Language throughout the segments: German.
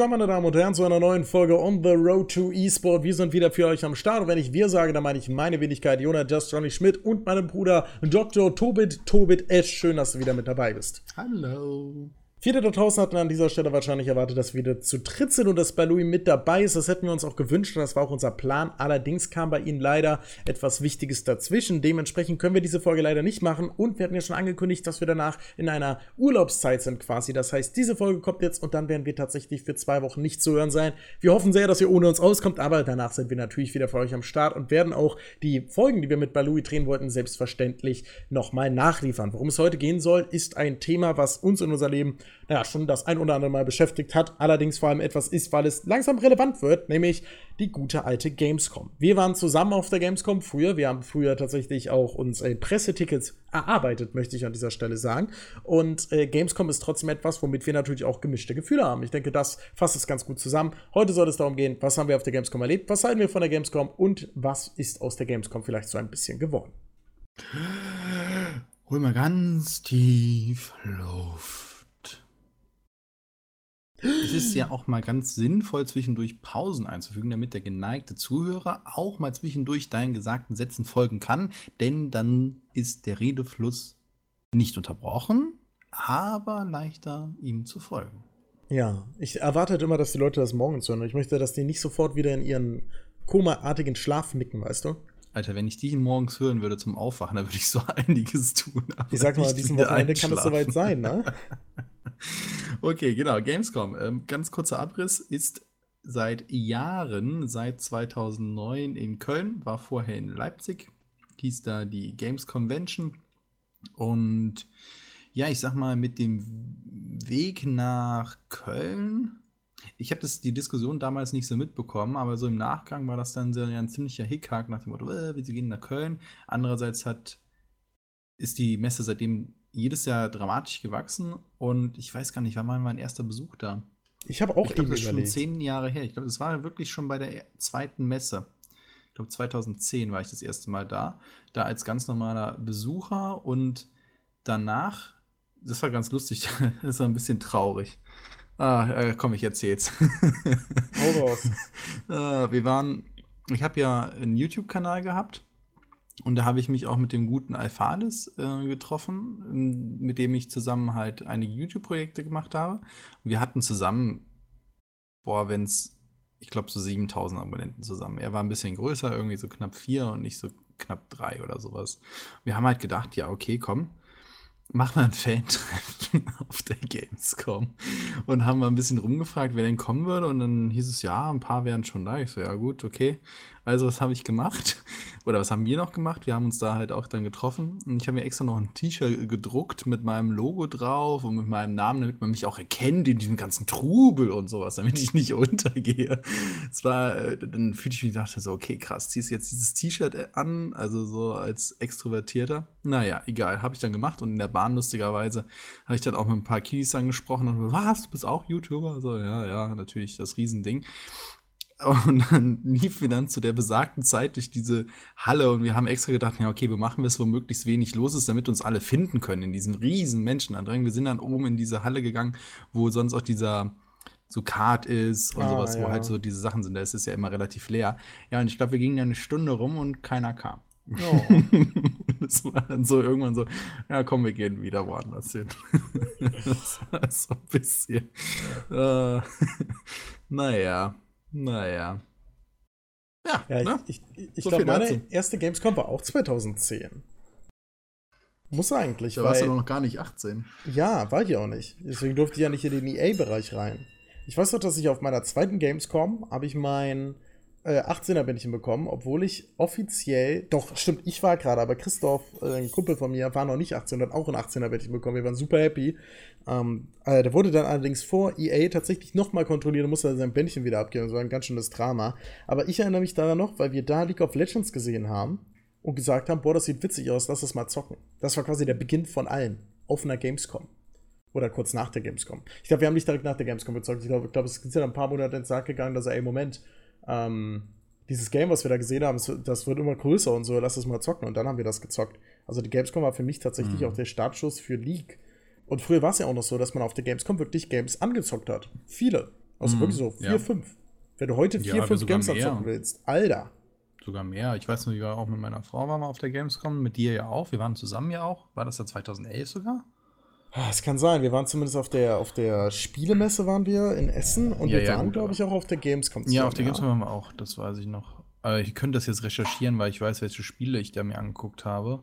Willkommen, meine Damen und Herren, zu einer neuen Folge On the Road to eSport. Wir sind wieder für euch am Start. Und wenn ich wir sage, dann meine ich meine Wenigkeit, Jonah Just Johnny Schmidt und meinem Bruder Dr. Tobit Tobit Esch. Schön, dass du wieder mit dabei bist. Hallo. Viele da draußen hatten an dieser Stelle wahrscheinlich erwartet, dass wir wieder zu dritt sind und dass Balui mit dabei ist. Das hätten wir uns auch gewünscht und das war auch unser Plan. Allerdings kam bei Ihnen leider etwas Wichtiges dazwischen. Dementsprechend können wir diese Folge leider nicht machen und wir hatten ja schon angekündigt, dass wir danach in einer Urlaubszeit sind quasi. Das heißt, diese Folge kommt jetzt und dann werden wir tatsächlich für zwei Wochen nicht zu hören sein. Wir hoffen sehr, dass ihr ohne uns auskommt, aber danach sind wir natürlich wieder für euch am Start und werden auch die Folgen, die wir mit Balui drehen wollten, selbstverständlich nochmal nachliefern. Worum es heute gehen soll, ist ein Thema, was uns in unser Leben naja, schon das ein oder andere Mal beschäftigt hat, allerdings vor allem etwas ist, weil es langsam relevant wird, nämlich die gute alte Gamescom. Wir waren zusammen auf der Gamescom früher, wir haben früher tatsächlich auch uns äh, Pressetickets erarbeitet, möchte ich an dieser Stelle sagen. Und äh, Gamescom ist trotzdem etwas, womit wir natürlich auch gemischte Gefühle haben. Ich denke, das fasst es ganz gut zusammen. Heute soll es darum gehen, was haben wir auf der Gamescom erlebt, was halten wir von der Gamescom und was ist aus der Gamescom vielleicht so ein bisschen geworden. Hol mal ganz tief Luft. Es ist ja auch mal ganz sinnvoll, zwischendurch Pausen einzufügen, damit der geneigte Zuhörer auch mal zwischendurch deinen gesagten Sätzen folgen kann, denn dann ist der Redefluss nicht unterbrochen, aber leichter ihm zu folgen. Ja, ich erwarte halt immer, dass die Leute das morgens hören. Ich möchte, dass die nicht sofort wieder in ihren komaartigen Schlaf nicken, weißt du? Alter, wenn ich die morgens hören würde zum Aufwachen, dann würde ich so einiges tun. Ich sag mal, diesem Wochenende kann es soweit sein, ne? okay, genau. Gamescom. Ähm, ganz kurzer Abriss ist seit Jahren, seit 2009 in Köln, war vorher in Leipzig, hieß da die Games Convention. Und ja, ich sag mal, mit dem Weg nach Köln, ich habe die Diskussion damals nicht so mitbekommen, aber so im Nachgang war das dann so ein ziemlicher Hickhack nach dem Motto, äh, wir gehen nach Köln. Andererseits hat, ist die Messe seitdem jedes Jahr dramatisch gewachsen und ich weiß gar nicht, wann war mein erster Besuch da? Ich habe auch ich glaub, das ist schon zehn Jahre her. Ich glaube, das war wirklich schon bei der zweiten Messe. Ich glaube, 2010 war ich das erste Mal da. Da als ganz normaler Besucher und danach, das war ganz lustig, das war ein bisschen traurig. Ah, äh, komm, ich erzähl's. Hau raus. äh, wir waren, ich habe ja einen YouTube-Kanal gehabt und da habe ich mich auch mit dem guten Alphades äh, getroffen, mit dem ich zusammen halt einige YouTube-Projekte gemacht habe. Wir hatten zusammen, boah, wenn es, ich glaube, so 7000 Abonnenten zusammen. Er war ein bisschen größer, irgendwie so knapp vier und nicht so knapp drei oder sowas. Wir haben halt gedacht, ja, okay, komm, mach mal ein Fan-Treffen auf der Gamescom. Und haben mal ein bisschen rumgefragt, wer denn kommen würde. Und dann hieß es, ja, ein paar wären schon da. Ich so, ja, gut, okay. Also, was habe ich gemacht? Oder was haben wir noch gemacht? Wir haben uns da halt auch dann getroffen. Und ich habe mir extra noch ein T-Shirt gedruckt mit meinem Logo drauf und mit meinem Namen, damit man mich auch erkennt in diesem ganzen Trubel und sowas, damit ich nicht untergehe. Es war, äh, dann fühlte ich mich dachte so, okay, krass, ziehst jetzt dieses T-Shirt an, also so als Extrovertierter. Naja, egal, habe ich dann gemacht und in der Bahn lustigerweise habe ich dann auch mit ein paar Kiddies angesprochen und was, du bist auch YouTuber? So, ja, ja, natürlich, das Riesending. Und dann liefen wir dann zu der besagten Zeit durch diese Halle und wir haben extra gedacht, ja, okay, wir machen es, wo möglichst wenig los ist, damit uns alle finden können in diesem riesen Menschenandrang. Wir sind dann oben in diese Halle gegangen, wo sonst auch dieser so Kart ist und ah, sowas, ja. wo halt so diese Sachen sind. Da ist es ja immer relativ leer. Ja, und ich glaube, wir gingen dann eine Stunde rum und keiner kam. Oh. das war dann so irgendwann so, ja komm, wir gehen wieder woanders hin. das war so ein bisschen. Äh, naja. Naja. Ja, ja ne? ich, ich, ich so glaube, meine dazu. erste Gamescom war auch 2010. Muss eigentlich. Da warst du noch gar nicht 18. Ja, war ich auch nicht. Deswegen durfte ich ja nicht in den EA-Bereich rein. Ich weiß noch, dass ich auf meiner zweiten Gamescom habe ich mein äh, 18er Bändchen bekommen, obwohl ich offiziell, doch, stimmt, ich war gerade, aber Christoph, äh, ein Kumpel von mir, war noch nicht 18 und hat auch ein 18er Bändchen bekommen. Wir waren super happy. Ähm, äh, der wurde dann allerdings vor EA tatsächlich nochmal kontrolliert und musste sein Bändchen wieder abgeben. Das war ein ganz schönes Drama. Aber ich erinnere mich daran noch, weil wir da League of Legends gesehen haben und gesagt haben, boah, das sieht witzig aus, lass das mal zocken. Das war quasi der Beginn von allen auf einer Gamescom. Oder kurz nach der Gamescom. Ich glaube, wir haben nicht direkt nach der Gamescom gezockt. Ich glaube, glaub, es ist ja ein paar Monate ins Sack gegangen, dass er, ey, Moment, ähm, dieses Game, was wir da gesehen haben, das wird immer größer und so, lass es mal zocken. Und dann haben wir das gezockt. Also die Gamescom war für mich tatsächlich mhm. auch der Startschuss für League. Und früher war es ja auch noch so, dass man auf der Gamescom wirklich Games angezockt hat. Viele. Also mm, wirklich so vier, ja. fünf. Wenn du heute vier, ja, fünf Games anzocken willst, Alter. Sogar mehr. Ich weiß nur, ich war auch mit meiner Frau waren wir auf der Gamescom, mit dir ja auch. Wir waren zusammen ja auch. War das ja 2011 sogar? Ah, es kann sein. Wir waren zumindest auf der, auf der Spielemesse waren wir in Essen und ja, wir ja, waren, glaube ich, auch auf der Gamescom. Ja, auf der Gamescom waren wir auch. Das weiß ich noch. Aber ich könnte das jetzt recherchieren, weil ich weiß, welche Spiele ich da mir angeguckt habe.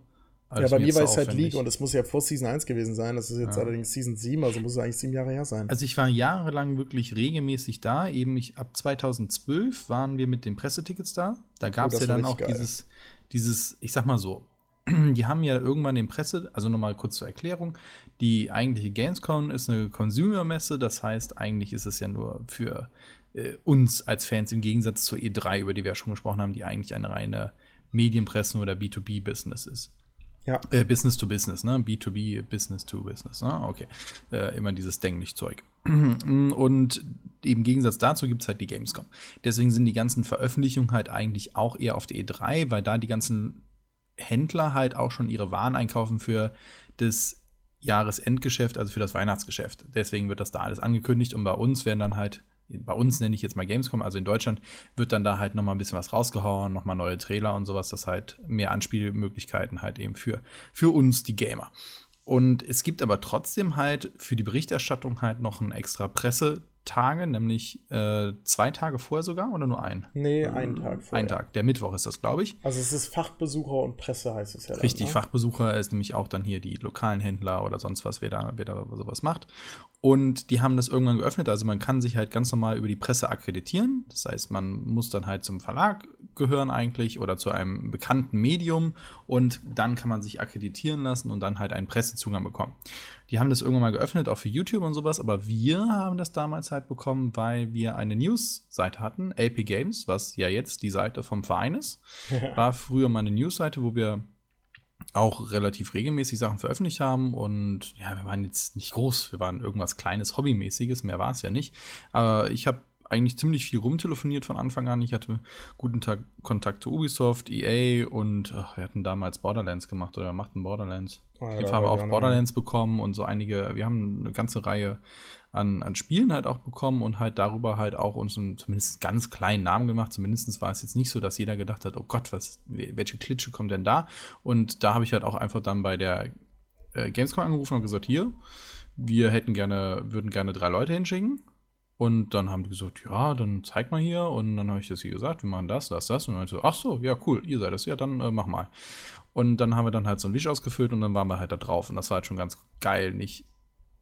Ja, bei mir war es halt League und es muss ja vor Season 1 gewesen sein. Das ist jetzt ja. allerdings Season 7, also muss es eigentlich sieben Jahre her sein. Also ich war jahrelang wirklich regelmäßig da. Eben ich, ab 2012 waren wir mit den Pressetickets da. Da gab es oh, ja dann auch dieses, dieses, ich sag mal so, die haben ja irgendwann den Presse, also nochmal kurz zur Erklärung, die eigentliche Gamescom ist eine Consumer-Messe, das heißt, eigentlich ist es ja nur für äh, uns als Fans im Gegensatz zur E3, über die wir ja schon gesprochen haben, die eigentlich eine reine Medienpressen- oder B2B-Business ist. Ja. Äh, Business to Business, ne? B2B, Business to Business, ne? Okay. Äh, immer dieses Denglisch-Zeug. Und im Gegensatz dazu gibt es halt die Gamescom. Deswegen sind die ganzen Veröffentlichungen halt eigentlich auch eher auf der E3, weil da die ganzen Händler halt auch schon ihre Waren einkaufen für das Jahresendgeschäft, also für das Weihnachtsgeschäft. Deswegen wird das da alles angekündigt und bei uns werden dann halt, bei uns nenne ich jetzt mal Gamescom, also in Deutschland, wird dann da halt nochmal ein bisschen was rausgehauen, nochmal neue Trailer und sowas, das halt mehr Anspielmöglichkeiten halt eben für, für uns, die Gamer. Und es gibt aber trotzdem halt für die Berichterstattung halt noch ein extra Presse- Tage, nämlich äh, zwei Tage vorher sogar oder nur ein? Nee, einen Tag vorher. Ein Tag, der Mittwoch ist das, glaube ich. Also es ist Fachbesucher und Presse heißt es ja. Richtig, dann, ne? Fachbesucher ist nämlich auch dann hier die lokalen Händler oder sonst was, wer da, wer da sowas macht. Und die haben das irgendwann geöffnet, also man kann sich halt ganz normal über die Presse akkreditieren. Das heißt, man muss dann halt zum Verlag gehören eigentlich oder zu einem bekannten Medium und dann kann man sich akkreditieren lassen und dann halt einen Pressezugang bekommen. Die haben das irgendwann mal geöffnet, auch für YouTube und sowas, aber wir haben das damals halt bekommen, weil wir eine News-Seite hatten, LP Games, was ja jetzt die Seite vom Verein ist. War früher mal eine News-Seite, wo wir auch relativ regelmäßig Sachen veröffentlicht haben und ja, wir waren jetzt nicht groß, wir waren irgendwas kleines, hobbymäßiges, mehr war es ja nicht. Aber ich habe eigentlich ziemlich viel rumtelefoniert von Anfang an. Ich hatte guten Tag Kontakt zu Ubisoft, EA und ach, wir hatten damals Borderlands gemacht oder wir machten Borderlands. Oh, ja, haben wir auch Borderlands bekommen und so einige, wir haben eine ganze Reihe an, an Spielen halt auch bekommen und halt darüber halt auch uns einen zumindest ganz kleinen Namen gemacht. Zumindest war es jetzt nicht so, dass jeder gedacht hat, oh Gott, was, welche Klitsche kommt denn da? Und da habe ich halt auch einfach dann bei der äh, Gamescom angerufen und gesagt, hier, wir hätten gerne, würden gerne drei Leute hinschicken und dann haben die gesagt, ja, dann zeig mal hier. Und dann habe ich das hier gesagt, wir machen das, das, das. Und dann so, ach so, ja, cool, ihr seid das, ja, dann äh, mach mal. Und dann haben wir dann halt so ein Wisch ausgefüllt und dann waren wir halt da drauf. Und das war halt schon ganz geil, nicht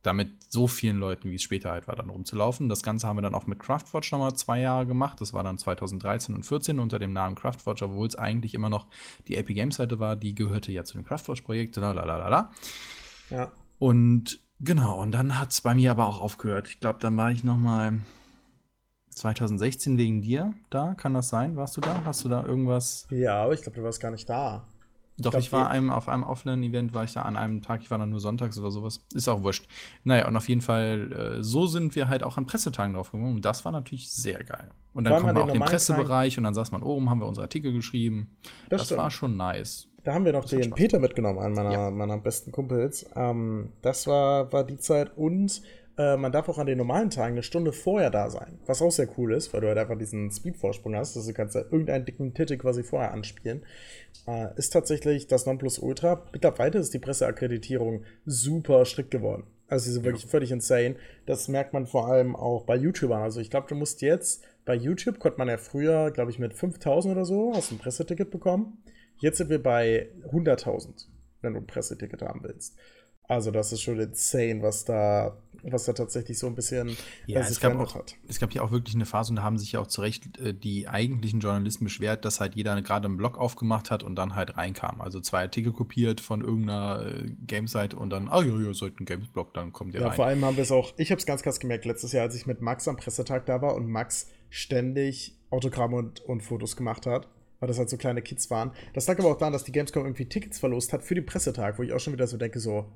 damit so vielen Leuten, wie es später halt war, dann rumzulaufen. Das Ganze haben wir dann auch mit Craftwatch nochmal zwei Jahre gemacht. Das war dann 2013 und 14 unter dem Namen Craftwatch, obwohl es eigentlich immer noch die Epic Games Seite war. Die gehörte ja zu dem Craftwatch-Projekt. Ja. Und Genau, und dann hat es bei mir aber auch aufgehört. Ich glaube, dann war ich noch mal 2016 wegen dir da. Kann das sein? Warst du da? Hast du da irgendwas? Ja, aber ich glaube, du warst gar nicht da. Doch, ich, glaub, ich war einem, auf einem offenen Event, war ich da an einem Tag, ich war dann nur sonntags oder sowas. Ist auch wurscht. Naja, und auf jeden Fall, äh, so sind wir halt auch an Pressetagen drauf gekommen. Und das war natürlich sehr geil. Und dann kommen wir auch in den Pressebereich Tag? und dann saß man oben, haben wir unsere Artikel geschrieben. Das, das war schon nice. Da haben wir noch den Peter mitgenommen, einen meiner, ja. meiner besten Kumpels. Ähm, das war, war die Zeit und äh, man darf auch an den normalen Tagen eine Stunde vorher da sein. Was auch sehr cool ist, weil du halt einfach diesen Speed-Vorsprung hast. Also du kannst ja irgendeinen dicken Titel quasi vorher anspielen. Äh, ist tatsächlich das Nonplusultra. Mittlerweile ist die Presseakkreditierung super strikt geworden. Also sie sind wirklich ja. völlig insane. Das merkt man vor allem auch bei YouTubern. Also ich glaube, du musst jetzt bei YouTube, konnte man ja früher, glaube ich, mit 5000 oder so, hast du ein Presseticket bekommen. Jetzt sind wir bei 100.000, wenn du ein Presseticket haben willst. Also das ist schon insane, was da, was da tatsächlich so ein bisschen ja, es gab auch, hat. Es gab ja auch wirklich eine Phase und da haben sich ja auch zu Recht äh, die eigentlichen Journalisten beschwert, dass halt jeder gerade einen Blog aufgemacht hat und dann halt reinkam. Also zwei Artikel kopiert von irgendeiner äh, Gameseite und dann, ah oh, ja, ihr seid ein Games-Blog, dann kommt ihr ja, rein. Ja, vor allem haben wir es auch, ich habe es ganz krass gemerkt, letztes Jahr, als ich mit Max am Pressetag da war und Max ständig Autogramme und, und Fotos gemacht hat weil das halt so kleine Kids waren. Das lag aber auch daran, dass die Gamescom irgendwie Tickets verlost hat für den Pressetag, wo ich auch schon wieder so denke, so,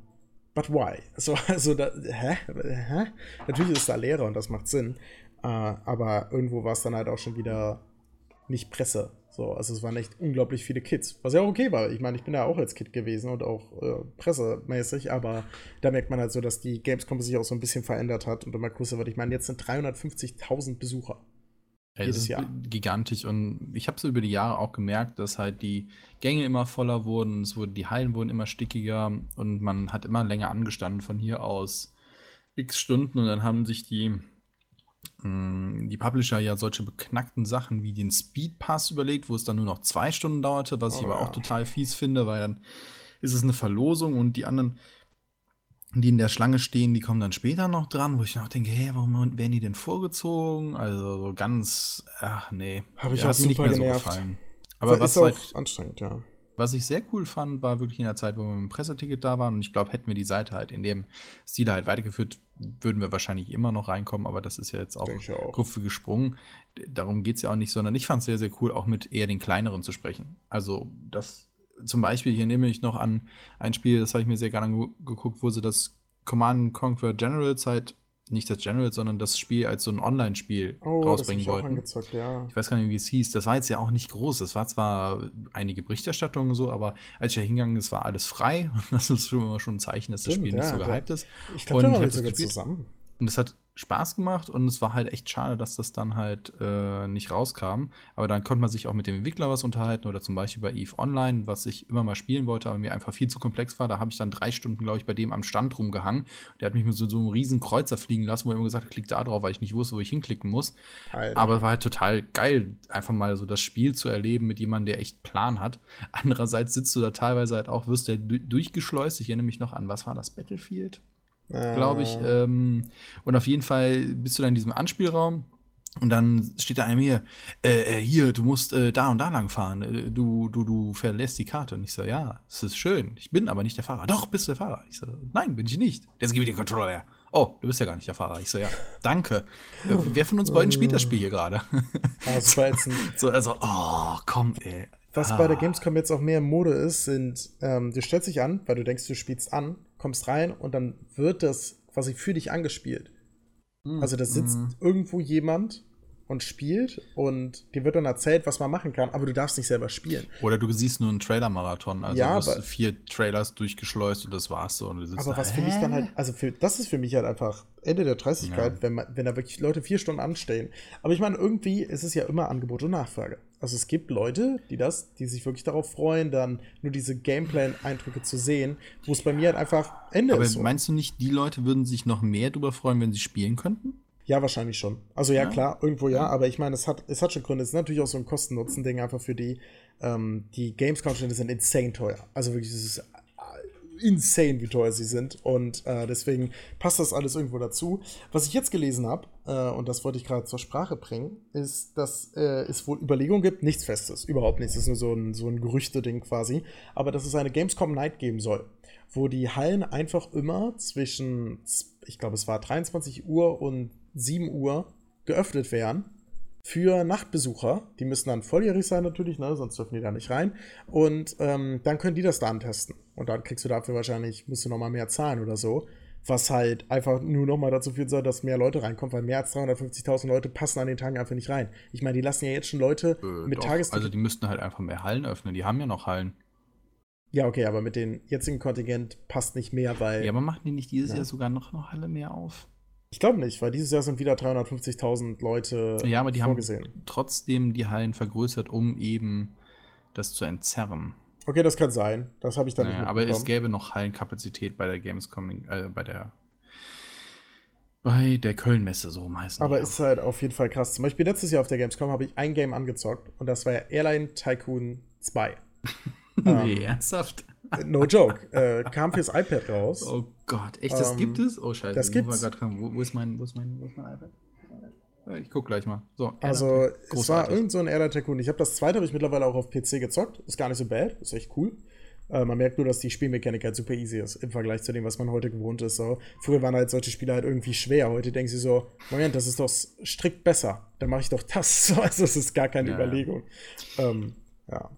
but why? So, also, da, hä? hä? Natürlich ist da Lehrer und das macht Sinn, äh, aber irgendwo war es dann halt auch schon wieder nicht Presse, So, also es waren echt unglaublich viele Kids, was ja auch okay war. Ich meine, ich bin ja auch als Kid gewesen und auch äh, pressemäßig, aber da merkt man halt so, dass die Gamescom sich auch so ein bisschen verändert hat und immer größer wird. Ich meine, jetzt sind 350.000 Besucher. Ja, jedes Jahr. Gigantisch und ich habe so über die Jahre auch gemerkt, dass halt die Gänge immer voller wurden, es wurde, die Hallen wurden immer stickiger und man hat immer länger angestanden von hier aus x Stunden und dann haben sich die hm, die Publisher ja solche beknackten Sachen wie den Speedpass überlegt, wo es dann nur noch zwei Stunden dauerte, was ich oh, aber auch total fies finde, weil dann ist es eine Verlosung und die anderen, die in der Schlange stehen, die kommen dann später noch dran, wo ich noch denke, hey, warum werden die denn vorgezogen? Also so ganz, ach nee. Habe ich auch nicht mehr genervt. so gefallen. Aber was ist auch halt, anstrengend, ja. Was ich sehr cool fand, war wirklich in der Zeit, wo wir mit dem Presseticket da waren. Und ich glaube, hätten wir die Seite halt in dem Stil halt weitergeführt, würden wir wahrscheinlich immer noch reinkommen. Aber das ist ja jetzt auch, auch. Kurve gesprungen. Darum geht es ja auch nicht, sondern ich fand es sehr, sehr cool, auch mit eher den kleineren zu sprechen. Also, das zum Beispiel, hier nehme ich noch an ein Spiel, das habe ich mir sehr gerne geguckt, wo sie das Command Conquer Generals halt nicht das General, sondern das Spiel als so ein Online-Spiel oh, rausbringen das wollten. Angezockt, ja. Ich weiß gar nicht, wie es hieß. Das war jetzt ja auch nicht groß. Das war zwar einige Berichterstattungen so, aber als ich da hingegangen bin, war alles frei. das ist schon immer schon ein Zeichen, dass das Spiel ja, nicht so gehypt ist. Ich glaube, da waren wir sogar zusammen. Und es hat Spaß gemacht und es war halt echt schade, dass das dann halt äh, nicht rauskam. Aber dann konnte man sich auch mit dem Entwickler was unterhalten oder zum Beispiel bei EVE Online, was ich immer mal spielen wollte, aber mir einfach viel zu komplex war. Da habe ich dann drei Stunden, glaube ich, bei dem am Stand rumgehangen. Der hat mich mit so, so einem riesen Kreuzer fliegen lassen, wo er immer gesagt hat, klick da drauf, weil ich nicht wusste, wo ich hinklicken muss. Alter. Aber es war halt total geil, einfach mal so das Spiel zu erleben mit jemandem, der echt Plan hat. Andererseits sitzt du da teilweise halt auch, wirst du durchgeschleust. Ich erinnere mich noch an, was war das, Battlefield? Glaube ich. Ah. Ähm, und auf jeden Fall bist du dann in diesem Anspielraum. Und dann steht da einem hier, äh, äh, hier, du musst äh, da und da lang fahren. Äh, du, du, du verlässt die Karte. Und ich so, ja, es ist schön. Ich bin aber nicht der Fahrer. Doch, bist du der Fahrer. Ich so, nein, bin ich nicht. Jetzt gib mir den Controller her. Oh, du bist ja gar nicht der Fahrer. Ich so, ja, danke. Äh, wer von uns beiden spielt das Spiel hier gerade? Ein so, also, oh, komm, ey. Was ah. bei der Gamescom jetzt auch mehr Mode ist, sind, ähm, du stellst dich an, weil du denkst, du spielst an, kommst rein und dann wird das quasi für dich angespielt. Mhm. Also da sitzt mhm. irgendwo jemand und spielt und dir wird dann erzählt, was man machen kann, aber du darfst nicht selber spielen. Oder du siehst nur einen Trailer-Marathon, also ja, du hast vier Trailers durchgeschleust und das war's so. aber da, was für mich dann halt, also für, das ist für mich halt einfach Ende der Dreißigkeit, ja. wenn, man, wenn da wirklich Leute vier Stunden anstehen. Aber ich meine, irgendwie ist es ja immer Angebot und Nachfrage. Also es gibt Leute, die das, die sich wirklich darauf freuen, dann nur diese Gameplay-Eindrücke zu sehen, wo es bei mir halt einfach Ende aber ist. Aber meinst du nicht, die Leute würden sich noch mehr darüber freuen, wenn sie spielen könnten? Ja, wahrscheinlich schon. Also ja, ja. klar, irgendwo ja, aber ich meine, es hat, es hat schon Gründe. Es ist natürlich auch so ein Kosten-Nutzen-Ding einfach für die. Ähm, die Gamescom-Stände sind insane teuer. Also wirklich, es ist insane, wie teuer sie sind. Und äh, deswegen passt das alles irgendwo dazu. Was ich jetzt gelesen habe, äh, und das wollte ich gerade zur Sprache bringen, ist, dass äh, es wohl Überlegungen gibt, nichts Festes, überhaupt nichts. Das ist nur so ein, so ein Gerüchte-Ding quasi. Aber dass es eine Gamescom Night geben soll, wo die Hallen einfach immer zwischen, ich glaube, es war 23 Uhr und 7 Uhr geöffnet werden für Nachtbesucher. Die müssen dann volljährig sein natürlich, ne? sonst dürfen die da nicht rein. Und ähm, dann können die das da antesten. Und dann kriegst du dafür wahrscheinlich, musst du nochmal mehr zahlen oder so. Was halt einfach nur nochmal dazu führen soll, dass mehr Leute reinkommen, weil mehr als 350.000 Leute passen an den Tagen einfach nicht rein. Ich meine, die lassen ja jetzt schon Leute äh, mit Tages... Also die müssten halt einfach mehr Hallen öffnen. Die haben ja noch Hallen. Ja, okay, aber mit dem jetzigen Kontingent passt nicht mehr, weil... Ja, aber machen die nicht dieses ja. Jahr sogar noch eine Halle mehr auf? Ich glaube nicht, weil dieses Jahr sind wieder 350.000 Leute ja, aber die vorgesehen. haben trotzdem die Hallen vergrößert, um eben das zu entzerren. Okay, das kann sein. Das habe ich dann naja, nicht Aber es gäbe noch Hallenkapazität bei der Gamescom, äh, bei der bei der Köln-Messe, so meistens. Aber ist halt auf jeden Fall krass. Zum Beispiel letztes Jahr auf der Gamescom habe ich ein Game angezockt und das war ja Airline Tycoon 2. nee, ähm, ernsthaft? No joke. Äh, kam fürs iPad raus. Oh Gott, echt, das ähm, gibt es? Oh Scheiße, das gibt's. Wo, wo, ist mein, wo, ist mein, wo ist mein iPad? Ich guck gleich mal. So, also, es war irgend so ein Airline Tycoon. Ich habe das zweite habe ich mittlerweile auch auf PC gezockt. Ist gar nicht so bad, ist echt cool. Äh, man merkt nur, dass die Spielmechanik halt super easy ist im Vergleich zu dem, was man heute gewohnt ist. So. Früher waren halt solche Spiele halt irgendwie schwer. Heute denken sie so, Moment, das ist doch strikt besser. Dann mache ich doch das. also es ist gar keine ja. Überlegung. Ähm, ja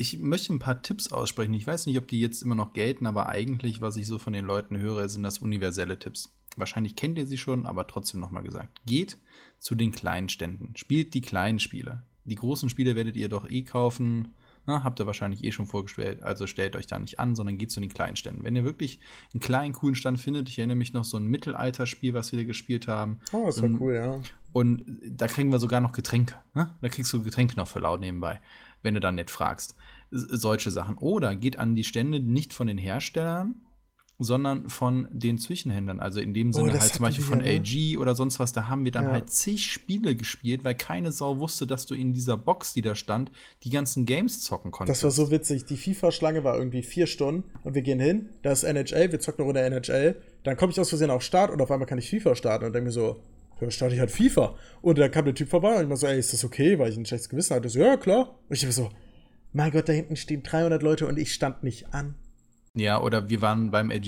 ich möchte ein paar Tipps aussprechen. Ich weiß nicht, ob die jetzt immer noch gelten, aber eigentlich, was ich so von den Leuten höre, sind das universelle Tipps. Wahrscheinlich kennt ihr sie schon, aber trotzdem nochmal gesagt. Geht zu den kleinen Ständen. Spielt die kleinen Spiele. die großen Spiele werdet ihr doch eh kaufen. Na, habt ihr wahrscheinlich eh schon vorgestellt. Also stellt euch da nicht an, sondern geht zu den kleinen Ständen. Wenn ihr wirklich einen kleinen, coolen Stand findet, ich erinnere mich noch so ein Mittelalterspiel, was wir gespielt haben. Oh, das war um, cool, ja. Und da kriegen wir sogar noch Getränke. Ne? Da kriegst du Getränke noch für laut nebenbei, wenn du dann nicht fragst. Solche Sachen. Oder geht an die Stände nicht von den Herstellern, sondern von den Zwischenhändlern. Also in dem oh, Sinne oh, halt zum Beispiel von ja, AG oder sonst was. Da haben wir dann ja. halt zig Spiele gespielt, weil keine Sau wusste, dass du in dieser Box, die da stand, die ganzen Games zocken konntest. Das war so witzig. Die FIFA-Schlange war irgendwie vier Stunden und wir gehen hin, da ist NHL, wir zocken eine Runde NHL. Dann komme ich aus Versehen auf Start und auf einmal kann ich FIFA starten und denke mir so, ja, starte ich halt FIFA. Und dann kam der Typ vorbei und ich war so, ey, ist das okay? Weil ich ein schlechtes Gewissen hatte. So, ja, klar. Und ich war so, mein Gott, da hinten stehen 300 Leute und ich stand nicht an. Ja, oder wir waren beim AG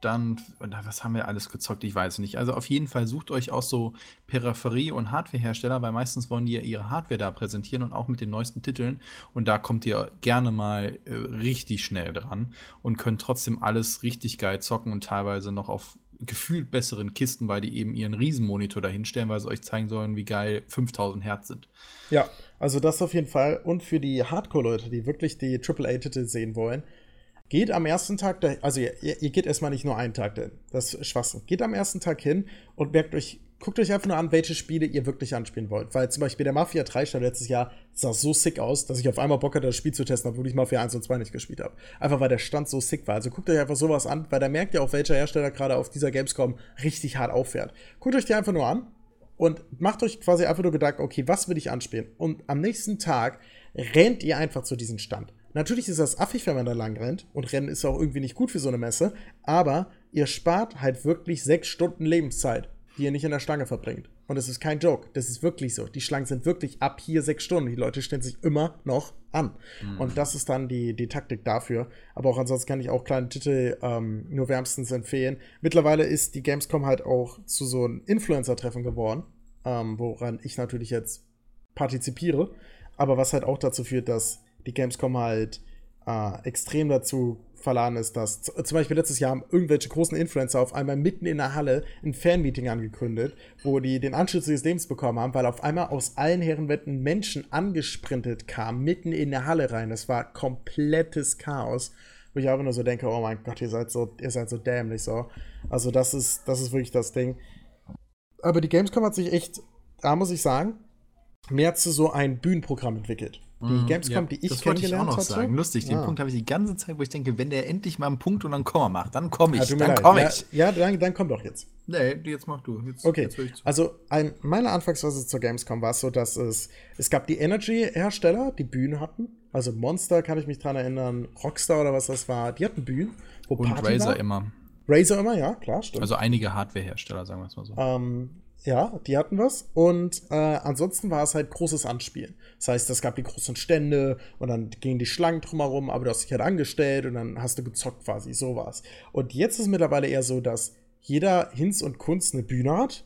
dann, was haben wir alles gezockt? Ich weiß nicht. Also auf jeden Fall sucht euch auch so Peripherie- und Hardwarehersteller, weil meistens wollen die ja ihre Hardware da präsentieren und auch mit den neuesten Titeln. Und da kommt ihr gerne mal äh, richtig schnell dran und könnt trotzdem alles richtig geil zocken und teilweise noch auf gefühlt besseren Kisten, weil die eben ihren Riesenmonitor dahinstellen, weil sie euch zeigen sollen, wie geil 5000 Hertz sind. Ja, also das auf jeden Fall. Und für die Hardcore-Leute, die wirklich die AAA-Titel sehen wollen, Geht am ersten Tag, also ihr, ihr, geht erstmal nicht nur einen Tag dahin. Das ist Schwachsinn. Geht am ersten Tag hin und merkt euch, guckt euch einfach nur an, welche Spiele ihr wirklich anspielen wollt. Weil zum Beispiel der Mafia 3 Stand letztes Jahr sah so sick aus, dass ich auf einmal Bock hatte, das Spiel zu testen, obwohl ich Mafia 1 und 2 nicht gespielt habe. Einfach weil der Stand so sick war. Also guckt euch einfach sowas an, weil da merkt ihr auch, welcher Hersteller gerade auf dieser Gamescom richtig hart auffährt. Guckt euch die einfach nur an und macht euch quasi einfach nur Gedanken, okay, was will ich anspielen? Und am nächsten Tag rennt ihr einfach zu diesem Stand. Natürlich ist das affig, wenn man da lang rennt und Rennen ist auch irgendwie nicht gut für so eine Messe, aber ihr spart halt wirklich sechs Stunden Lebenszeit, die ihr nicht in der Stange verbringt. Und das ist kein Joke, das ist wirklich so. Die Schlangen sind wirklich ab hier sechs Stunden. Die Leute stellen sich immer noch an. Mhm. Und das ist dann die, die Taktik dafür. Aber auch ansonsten kann ich auch kleine Titel ähm, nur wärmstens empfehlen. Mittlerweile ist die Gamescom halt auch zu so einem Influencer-Treffen geworden, ähm, woran ich natürlich jetzt partizipiere. Aber was halt auch dazu führt, dass die Gamescom halt äh, extrem dazu verladen ist, dass zum Beispiel letztes Jahr haben irgendwelche großen Influencer auf einmal mitten in der Halle ein Fanmeeting angekündigt, wo die den Anschluss des Lebens bekommen haben, weil auf einmal aus allen Herrenwetten Menschen angesprintet kamen, mitten in der Halle rein. Das war komplettes Chaos. Wo ich einfach nur so denke, oh mein Gott, ihr seid so, ihr seid so dämlich so. Also das ist, das ist wirklich das Ding. Aber die Gamescom hat sich echt, da muss ich sagen, mehr zu so einem Bühnenprogramm entwickelt. Die mhm, Gamescom, ja, die ich das kennengelernt wollte ich auch noch sagen. Lustig, den ja. Punkt habe ich die ganze Zeit, wo ich denke, wenn der endlich mal einen Punkt und einen Komma macht, dann komme ich, ja, dann komme ich. Ja, dann, dann komm doch jetzt. Nee, jetzt mach du. Jetzt, okay, jetzt also ein, meine Anfangsphase zur Gamescom war es so, dass es, es gab die Energy-Hersteller, die Bühnen hatten. Also Monster kann ich mich dran erinnern, Rockstar oder was das war, die hatten Bühnen. und Party Razer war. immer. Razer immer, ja, klar, stimmt. Also einige Hardware-Hersteller, sagen wir es mal so. Ähm, ja, die hatten was. Und äh, ansonsten war es halt großes Anspielen. Das heißt, es gab die großen Stände und dann gingen die Schlangen drumherum, aber du hast dich halt angestellt und dann hast du gezockt quasi, so war's. Und jetzt ist es mittlerweile eher so, dass jeder Hinz und Kunst eine Bühne hat,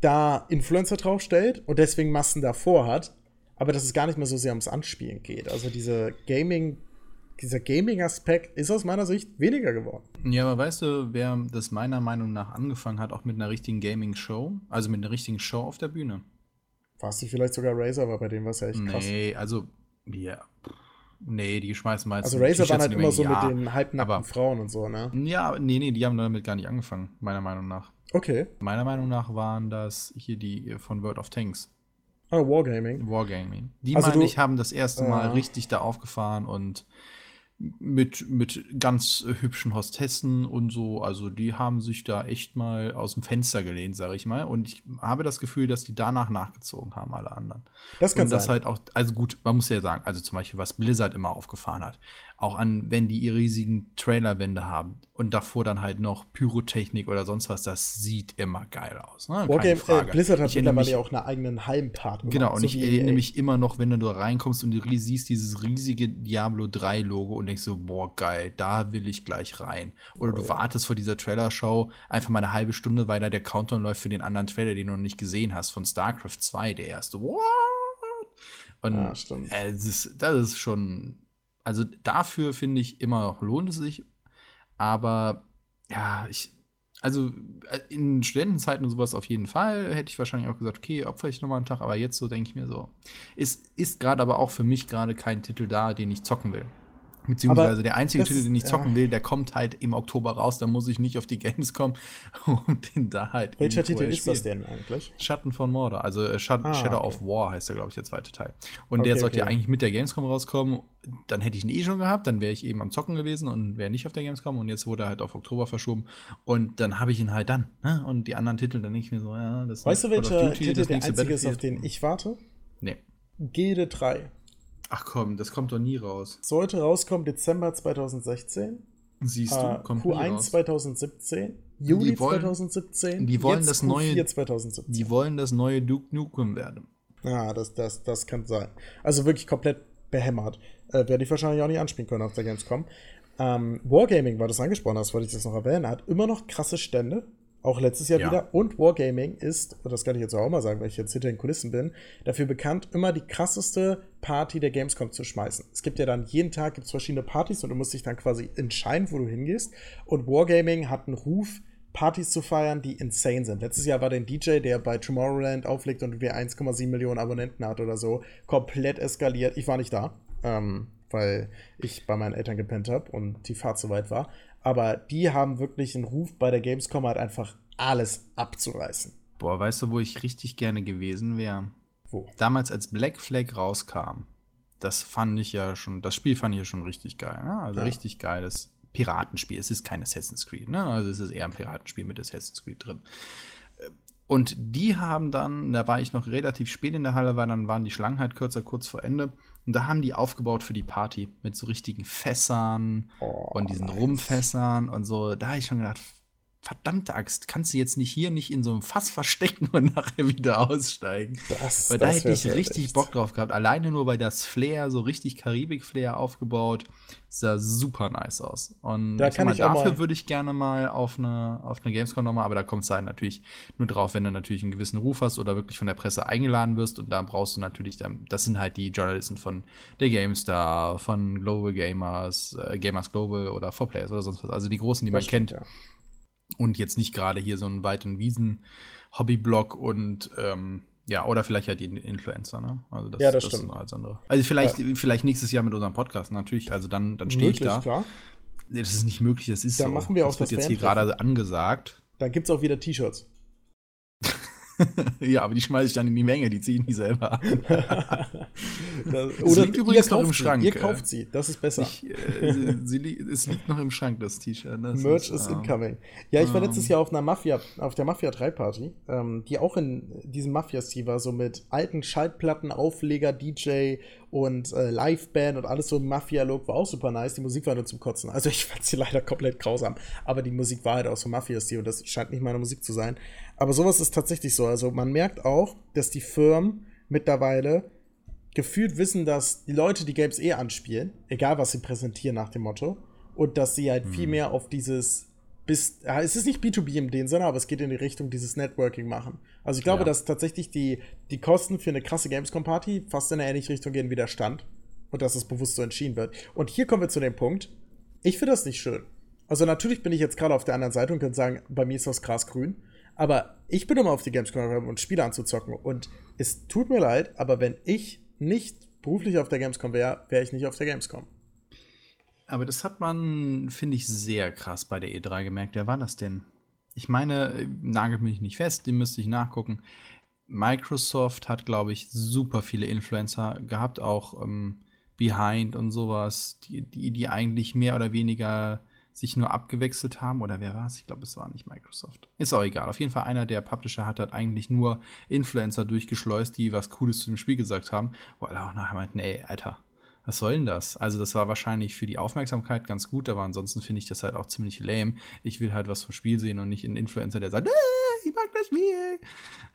da Influencer draufstellt und deswegen Massen davor hat, aber dass es gar nicht mehr so sehr ums Anspielen geht. Also diese Gaming- dieser Gaming-Aspekt ist aus meiner Sicht weniger geworden. Ja, aber weißt du, wer das meiner Meinung nach angefangen hat, auch mit einer richtigen Gaming-Show, also mit einer richtigen Show auf der Bühne? War es nicht vielleicht sogar Razer, aber bei dem war es ja echt krass. Nee, also, ja. Nee, die schmeißen mal Also Razer waren halt immer so ja, mit den halbnackten Frauen und so, ne? Ja, nee, nee, die haben damit gar nicht angefangen, meiner Meinung nach. Okay. Meiner Meinung nach waren das hier die von World of Tanks. Ah, Wargaming. Wargaming. Die, also meine ich, haben das erste Mal äh, richtig da aufgefahren und mit, mit ganz hübschen Hostessen und so. Also die haben sich da echt mal aus dem Fenster gelehnt, sage ich mal. Und ich habe das Gefühl, dass die danach nachgezogen haben, alle anderen. Das kann und das sein. halt auch, also gut, man muss ja sagen, also zum Beispiel, was Blizzard immer aufgefahren hat auch an, wenn die ihre riesigen Trailerwände haben und davor dann halt noch Pyrotechnik oder sonst was, das sieht immer geil aus. Ne? Wargame, äh, Blizzard hat mittlerweile ja auch einen eigenen Heimpark. Genau, und so ich erinnere mich immer noch, wenn du da reinkommst und du siehst dieses riesige Diablo 3 Logo und denkst so, boah, geil, da will ich gleich rein. Oder oh, du ja. wartest vor dieser Trailershow einfach mal eine halbe Stunde, weil da der Countdown läuft für den anderen Trailer, den du noch nicht gesehen hast, von StarCraft 2, der erste. What? Und stimmt. Äh, das, ist, das ist schon also dafür finde ich immer noch lohnt es sich. Aber ja, ich. also äh, in Studentenzeiten und sowas auf jeden Fall hätte ich wahrscheinlich auch gesagt, okay, opfer ich nochmal einen Tag, aber jetzt so denke ich mir so. Es ist gerade aber auch für mich gerade kein Titel da, den ich zocken will. Beziehungsweise aber der einzige Titel, den ich zocken ja. will, der kommt halt im Oktober raus. Da muss ich nicht auf die Games kommen, um den da halt. Welcher Titel ist das denn eigentlich? Schatten von Mordor. Also äh, Shad ah, Shadow okay. of War heißt der, glaube ich, der zweite Teil. Und okay, der sollte okay. ja eigentlich mit der Gamescom rauskommen. Dann hätte ich ihn eh schon gehabt. Dann wäre ich eben am Zocken gewesen und wäre nicht auf der Gamescom. Und jetzt wurde er halt auf Oktober verschoben. Und dann habe ich ihn halt dann. Ne? Und die anderen Titel, dann denke ich mir so, ja, das Weißt du, welcher Titel der einzige ist, auf den ich warte? Nee. Gilde 3. Ach komm, das kommt doch nie raus. Sollte rauskommen Dezember 2016. Siehst du, äh, kommt Q1 2017. Juli die wollen, 2017. Die wollen das neue 2017. Die wollen das neue Duke Nukem werden. Ja, das, das, das kann sein. Also wirklich komplett behämmert. Äh, Werde ich wahrscheinlich auch nicht anspielen können auf der Gamescom. Ähm, Wargaming, weil du es angesprochen hast, wollte ich das noch erwähnen, hat immer noch krasse Stände. Auch letztes Jahr ja. wieder. Und Wargaming ist, das kann ich jetzt auch mal sagen, weil ich jetzt hinter den Kulissen bin, dafür bekannt, immer die krasseste Party der Gamescom zu schmeißen. Es gibt ja dann jeden Tag gibt's verschiedene Partys und du musst dich dann quasi entscheiden, wo du hingehst. Und Wargaming hat einen Ruf, Partys zu feiern, die insane sind. Letztes Jahr war der DJ, der bei Tomorrowland auflegt und wir 1,7 Millionen Abonnenten hat oder so, komplett eskaliert. Ich war nicht da, ähm, weil ich bei meinen Eltern gepennt habe und die Fahrt zu weit war. Aber die haben wirklich einen Ruf bei der Gamescom halt einfach alles abzureißen. Boah, weißt du, wo ich richtig gerne gewesen wäre? Wo? Damals, als Black Flag rauskam, das fand ich ja schon, das Spiel fand ich ja schon richtig geil. Ne? Also ja. richtig geiles Piratenspiel. Es ist kein Assassin's Creed, ne? Also es ist eher ein Piratenspiel mit Assassin's Creed drin. Und die haben dann, da war ich noch relativ spät in der Halle, weil dann waren die Schlangen halt kürzer, kurz vor Ende. Und da haben die aufgebaut für die Party mit so richtigen Fässern oh, und diesen nice. Rumfässern und so. Da habe ich schon gedacht, verdammte Axt, kannst du jetzt nicht hier nicht in so einem Fass verstecken und nachher wieder aussteigen? Das, weil da hätte ich richtig echt. Bock drauf gehabt. Alleine nur bei das Flair, so richtig Karibik-Flair aufgebaut, sah super nice aus. Und da mal, dafür würde ich gerne mal auf eine, auf eine Gamescom nochmal, aber da kommt es halt natürlich nur drauf, wenn du natürlich einen gewissen Ruf hast oder wirklich von der Presse eingeladen wirst. Und da brauchst du natürlich, das sind halt die Journalisten von der GameStar, von Global Gamers, äh, Gamers Global oder 4Players oder sonst was. Also die großen, die das man stimmt, kennt. Ja und jetzt nicht gerade hier so einen weiten Wiesen-Hobbyblog und ähm, ja, oder vielleicht halt die Influencer, ne? Also das, ja, das, das stimmt. Als andere. Also vielleicht, ja. vielleicht nächstes Jahr mit unserem Podcast, natürlich. Also dann, dann stehe ich da. Klar. Das ist nicht möglich, das ist dann so. machen wir auch das, das wird jetzt hier gerade angesagt. Dann gibt es auch wieder T-Shirts. ja, aber die schmeiße ich dann in die Menge, die ziehe ich nicht selber an. das, oder liegt übrigens noch im Schrank. Ihr kauft sie, das ist besser. Ich, äh, sie, sie, es liegt noch im Schrank, das T-Shirt. Merch ist, ist incoming. Ja, ich war letztes Jahr auf einer Mafia, auf der Mafia 3 Party, ähm, die auch in diesem Mafia-Stil war, so mit alten Schaltplatten, Aufleger, DJ und äh, Liveband und alles so im Mafia-Look, war auch super nice. Die Musik war nur zum Kotzen. Also ich fand sie leider komplett grausam. Aber die Musik war halt auch so Mafia-Stil und das scheint nicht meine Musik zu sein. Aber sowas ist tatsächlich so. Also man merkt auch, dass die Firmen mittlerweile gefühlt wissen, dass die Leute die Games eh anspielen, egal was sie präsentieren nach dem Motto, und dass sie halt mhm. viel mehr auf dieses bis, ja, es ist nicht B2B in dem Sinne, aber es geht in die Richtung dieses Networking machen. Also ich glaube, ja. dass tatsächlich die, die Kosten für eine krasse Gamescom-Party fast in eine ähnliche Richtung gehen wie der Stand und dass es bewusst so entschieden wird. Und hier kommen wir zu dem Punkt, ich finde das nicht schön. Also natürlich bin ich jetzt gerade auf der anderen Seite und könnte sagen, bei mir ist das Gras grün. Aber ich bin immer auf die Gamescom und Spiele anzuzocken. Und es tut mir leid, aber wenn ich nicht beruflich auf der Gamescom wäre, wäre ich nicht auf der Gamescom. Aber das hat man, finde ich, sehr krass bei der E3 gemerkt. Wer war das denn? Ich meine, nagelt mich nicht fest, den müsste ich nachgucken. Microsoft hat, glaube ich, super viele Influencer gehabt, auch ähm, Behind und sowas, die, die, die eigentlich mehr oder weniger sich nur abgewechselt haben. Oder wer war es? Ich glaube, es war nicht Microsoft. Ist auch egal. Auf jeden Fall einer der Publisher hat halt eigentlich nur Influencer durchgeschleust, die was Cooles zu dem Spiel gesagt haben. Wo alle auch nachher meinten, ey, Alter, was soll denn das? Also, das war wahrscheinlich für die Aufmerksamkeit ganz gut, aber ansonsten finde ich das halt auch ziemlich lame. Ich will halt was vom Spiel sehen und nicht einen Influencer, der sagt, äh, ich mag das Spiel.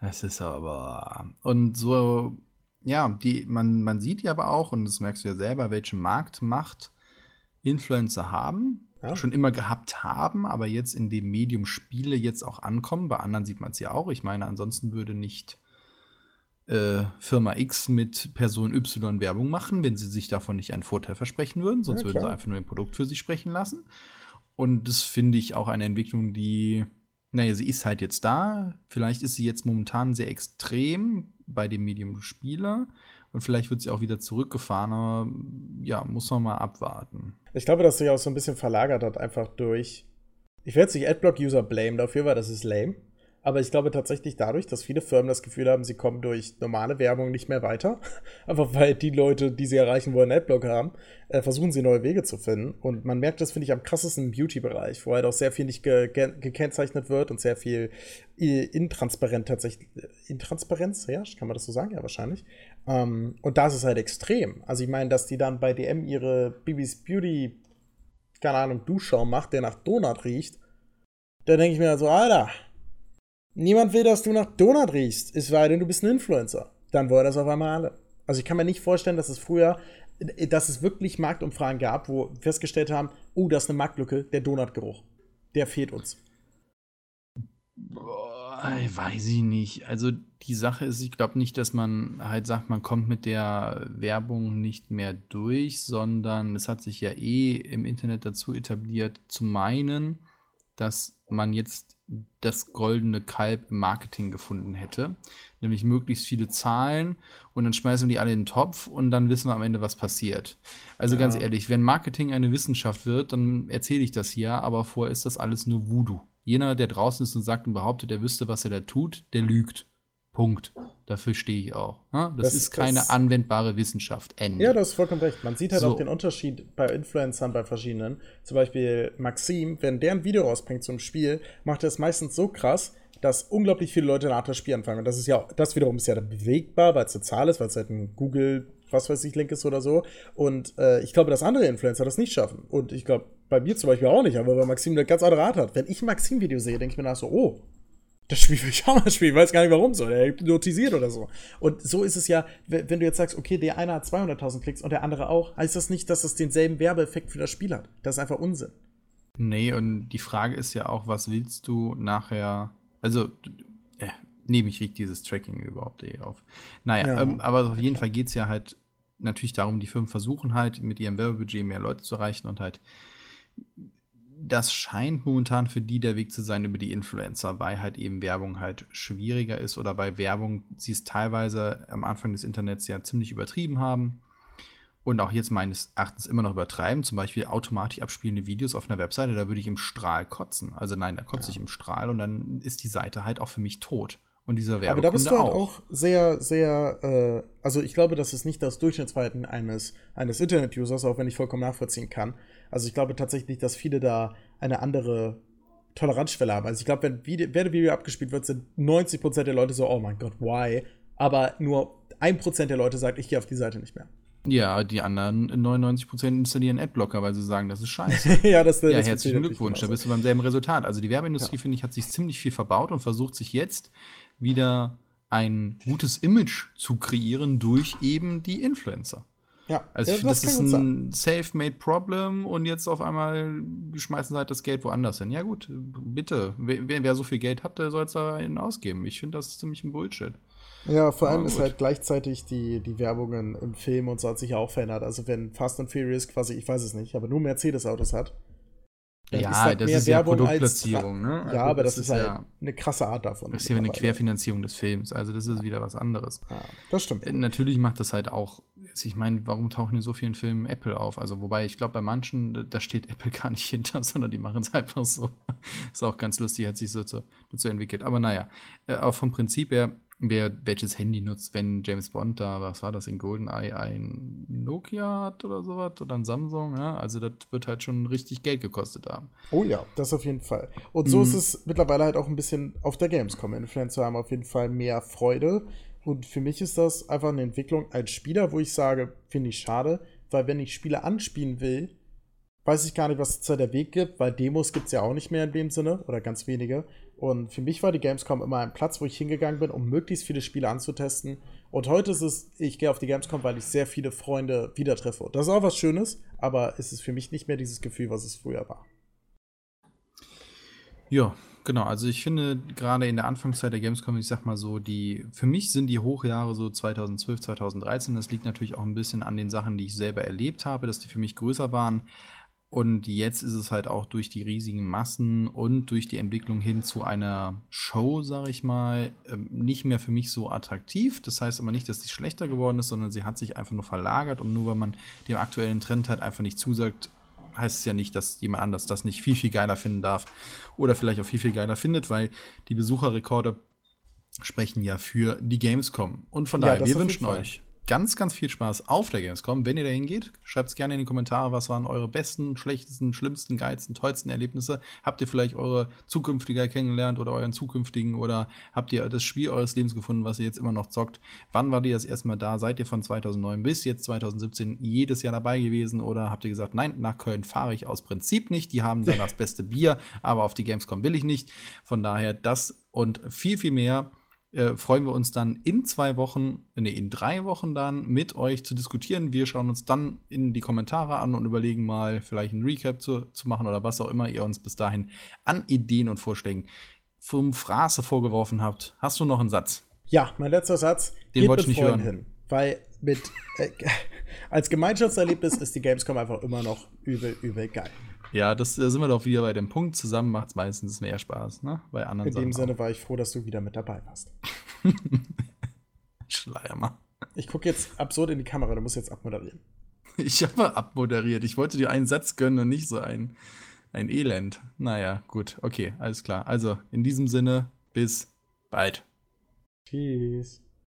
Das ist aber. Und so, ja, die, man, man sieht ja aber auch, und das merkst du ja selber, welche Marktmacht Influencer haben ja. schon immer gehabt haben, aber jetzt in dem Medium Spiele jetzt auch ankommen. Bei anderen sieht man es ja auch. Ich meine, ansonsten würde nicht äh, Firma X mit Person Y Werbung machen, wenn sie sich davon nicht einen Vorteil versprechen würden. Sonst ja, würden sie einfach nur ein Produkt für sich sprechen lassen. Und das finde ich auch eine Entwicklung, die Naja, sie ist halt jetzt da. Vielleicht ist sie jetzt momentan sehr extrem bei dem Medium-Spieler. Und vielleicht wird sie auch wieder zurückgefahren, aber ja, muss man mal abwarten. Ich glaube, dass sich auch so ein bisschen verlagert hat, einfach durch. Ich werde jetzt nicht Adblock-User blame dafür, weil das ist lame. Aber ich glaube tatsächlich dadurch, dass viele Firmen das Gefühl haben, sie kommen durch normale Werbung nicht mehr weiter. Einfach weil die Leute, die sie erreichen wollen, Adblock haben, äh, versuchen sie neue Wege zu finden. Und man merkt das, finde ich, am krassesten im Beauty-Bereich, wo halt auch sehr viel nicht ge ge gekennzeichnet wird und sehr viel intransparent tatsächlich. Intransparenz herrscht, kann man das so sagen? Ja, wahrscheinlich. Ähm, und da ist es halt extrem. Also ich meine, dass die dann bei DM ihre Bibis Beauty, keine Ahnung, Duschschaum macht, der nach Donut riecht. Da denke ich mir so, Alter, Niemand will, dass du nach Donut riechst, es sei denn, du bist ein Influencer. Dann wollen das auf einmal alle. Also ich kann mir nicht vorstellen, dass es früher, dass es wirklich Marktumfragen gab, wo festgestellt haben, oh, das ist eine Marktlücke, der Donutgeruch. Der fehlt uns. Boah, weiß ich nicht. Also die Sache ist, ich glaube nicht, dass man halt sagt, man kommt mit der Werbung nicht mehr durch, sondern es hat sich ja eh im Internet dazu etabliert, zu meinen, dass man jetzt das goldene Kalb im Marketing gefunden hätte. Nämlich möglichst viele Zahlen und dann schmeißen wir die alle in den Topf und dann wissen wir am Ende, was passiert. Also ja. ganz ehrlich, wenn Marketing eine Wissenschaft wird, dann erzähle ich das hier, aber vorher ist das alles nur Voodoo. Jener, der draußen ist und sagt und behauptet, er wüsste, was er da tut, der lügt. Punkt. Dafür stehe ich auch. Das, das ist keine das, anwendbare Wissenschaft. Ende. Ja, du hast vollkommen recht. Man sieht halt so. auch den Unterschied bei Influencern, bei verschiedenen. Zum Beispiel Maxim, wenn der ein Video rausbringt zum Spiel, macht er es meistens so krass, dass unglaublich viele Leute nach das Spiel anfangen. Und das ist ja das wiederum ist ja bewegbar, weil es eine Zahl ist, weil es halt ein Google, was weiß ich, Link ist oder so. Und äh, ich glaube, dass andere Influencer das nicht schaffen. Und ich glaube, bei mir zum Beispiel auch nicht, aber bei Maxim eine ganz andere Art hat. Wenn ich ein Maxim-Video sehe, denke ich mir nach so, oh, das Spiel will ich auch mal spielen, ich weiß gar nicht warum so, der hypnotisiert oder so. Und so ist es ja, wenn du jetzt sagst, okay, der eine hat 200.000 Klicks und der andere auch, heißt das nicht, dass das denselben Werbeeffekt für das Spiel hat. Das ist einfach Unsinn. Nee, und die Frage ist ja auch, was willst du nachher, also, äh, nee, mich regt dieses Tracking überhaupt eh auf. Naja, ja. ähm, aber auf jeden Fall geht es ja halt natürlich darum, die Firmen versuchen halt mit ihrem Werbebudget mehr Leute zu erreichen und halt das scheint momentan für die der Weg zu sein über die Influencer, weil halt eben Werbung halt schwieriger ist oder bei Werbung sie es teilweise am Anfang des Internets ja ziemlich übertrieben haben und auch jetzt meines Erachtens immer noch übertreiben. Zum Beispiel automatisch abspielende Videos auf einer Webseite, da würde ich im Strahl kotzen. Also nein, da kotze ja. ich im Strahl und dann ist die Seite halt auch für mich tot. Und dieser Werbekunde Aber da bist du halt auch, auch sehr, sehr, äh, also ich glaube, das ist nicht das Durchschnittsverhalten eines, eines Internet-Users, auch wenn ich vollkommen nachvollziehen kann. Also ich glaube tatsächlich, dass viele da eine andere Toleranzschwelle haben. Also ich glaube, wenn Video, Video abgespielt wird, sind 90% der Leute so, oh mein Gott, why? Aber nur 1% der Leute sagt, ich gehe auf die Seite nicht mehr. Ja, die anderen 99% installieren Adblocker, weil sie sagen, das ist scheiße. ja, das, ja, das herzlichen Glückwunsch, da bist du beim selben Resultat. Also die Werbeindustrie, ja. finde ich, hat sich ziemlich viel verbaut und versucht sich jetzt wieder ein gutes Image zu kreieren durch eben die Influencer. Ja, also ja, das, das ist ein self-made Problem und jetzt auf einmal schmeißen sie halt das Geld woanders hin. Ja gut, bitte. Wer, wer so viel Geld hat, der soll es da ausgeben. Ich finde das ziemlich ein Bullshit. Ja, vor allem ist halt gleichzeitig die, die Werbungen im Film und so hat sich ja auch verändert. Also wenn Fast and Furious quasi, ich weiß es nicht, aber nur Mercedes-Autos hat, ja, halt das ist ja Produktplatzierung, ne? Also ja, aber das, das ist, halt ja, eine krasse Art davon. Das ist ja eine Querfinanzierung des Films, also das ist wieder was anderes. Ja, das stimmt. Äh, natürlich macht das halt auch, ich meine, warum tauchen in so vielen Filmen Apple auf? Also, wobei ich glaube, bei manchen, da steht Apple gar nicht hinter, sondern die machen es einfach so. ist auch ganz lustig, hat sich so zu, dazu entwickelt. Aber naja, äh, auch vom Prinzip her, wer welches Handy nutzt, wenn James Bond da, was war das, in GoldenEye ein Nokia hat oder sowas oder ein Samsung, ja, also das wird halt schon richtig Geld gekostet haben. Oh ja, das auf jeden Fall. Und so mhm. ist es mittlerweile halt auch ein bisschen auf der Gamescom. Influencer haben auf jeden Fall mehr Freude und für mich ist das einfach eine Entwicklung als Spieler, wo ich sage, finde ich schade, weil wenn ich Spiele anspielen will, weiß ich gar nicht, was es da der Weg gibt, weil Demos gibt es ja auch nicht mehr in dem Sinne oder ganz wenige. Und für mich war die Gamescom immer ein Platz, wo ich hingegangen bin, um möglichst viele Spiele anzutesten. Und heute ist es, ich gehe auf die Gamescom, weil ich sehr viele Freunde wieder treffe. Das ist auch was Schönes, aber es ist für mich nicht mehr dieses Gefühl, was es früher war. Ja, genau. Also ich finde gerade in der Anfangszeit der Gamescom, ich sag mal so, die, für mich sind die Hochjahre so 2012, 2013. Das liegt natürlich auch ein bisschen an den Sachen, die ich selber erlebt habe, dass die für mich größer waren. Und jetzt ist es halt auch durch die riesigen Massen und durch die Entwicklung hin zu einer Show, sage ich mal, ähm, nicht mehr für mich so attraktiv. Das heißt aber nicht, dass sie schlechter geworden ist, sondern sie hat sich einfach nur verlagert. Und nur weil man dem aktuellen Trend halt einfach nicht zusagt, heißt es ja nicht, dass jemand anders das nicht viel, viel geiler finden darf. Oder vielleicht auch viel, viel geiler findet, weil die Besucherrekorde sprechen ja für die Gamescom. Und von daher, ja, wir wünschen euch ganz, ganz viel Spaß auf der Gamescom. Wenn ihr da hingeht, schreibt es gerne in die Kommentare, was waren eure besten, schlechtesten, schlimmsten, geilsten, tollsten Erlebnisse. Habt ihr vielleicht eure zukünftige kennengelernt oder euren zukünftigen oder habt ihr das Spiel eures Lebens gefunden, was ihr jetzt immer noch zockt? Wann war ihr das erste Mal da? Seid ihr von 2009 bis jetzt 2017 jedes Jahr dabei gewesen oder habt ihr gesagt, nein, nach Köln fahre ich aus Prinzip nicht. Die haben dann das beste Bier, aber auf die Gamescom will ich nicht. Von daher das und viel, viel mehr äh, freuen wir uns dann in zwei Wochen, nee, in drei Wochen dann mit euch zu diskutieren. Wir schauen uns dann in die Kommentare an und überlegen mal, vielleicht ein Recap zu, zu machen oder was auch immer ihr uns bis dahin an Ideen und Vorschlägen vom Fraße vorgeworfen habt. Hast du noch einen Satz? Ja, mein letzter Satz. Den wollte ich nicht hören. Hin, weil mit, äh, als Gemeinschaftserlebnis ist die Gamescom einfach immer noch übel, übel geil. Ja, das da sind wir doch wieder bei dem Punkt. Zusammen macht es meistens mehr Spaß, ne? Bei anderen In dem Sachen Sinne auch. war ich froh, dass du wieder mit dabei warst. Schleiermann. Ich gucke jetzt absurd in die Kamera, du musst jetzt abmoderieren. Ich habe abmoderiert. Ich wollte dir einen Satz gönnen und nicht so ein, ein Elend. Naja, gut, okay, alles klar. Also, in diesem Sinne, bis bald. Tschüss.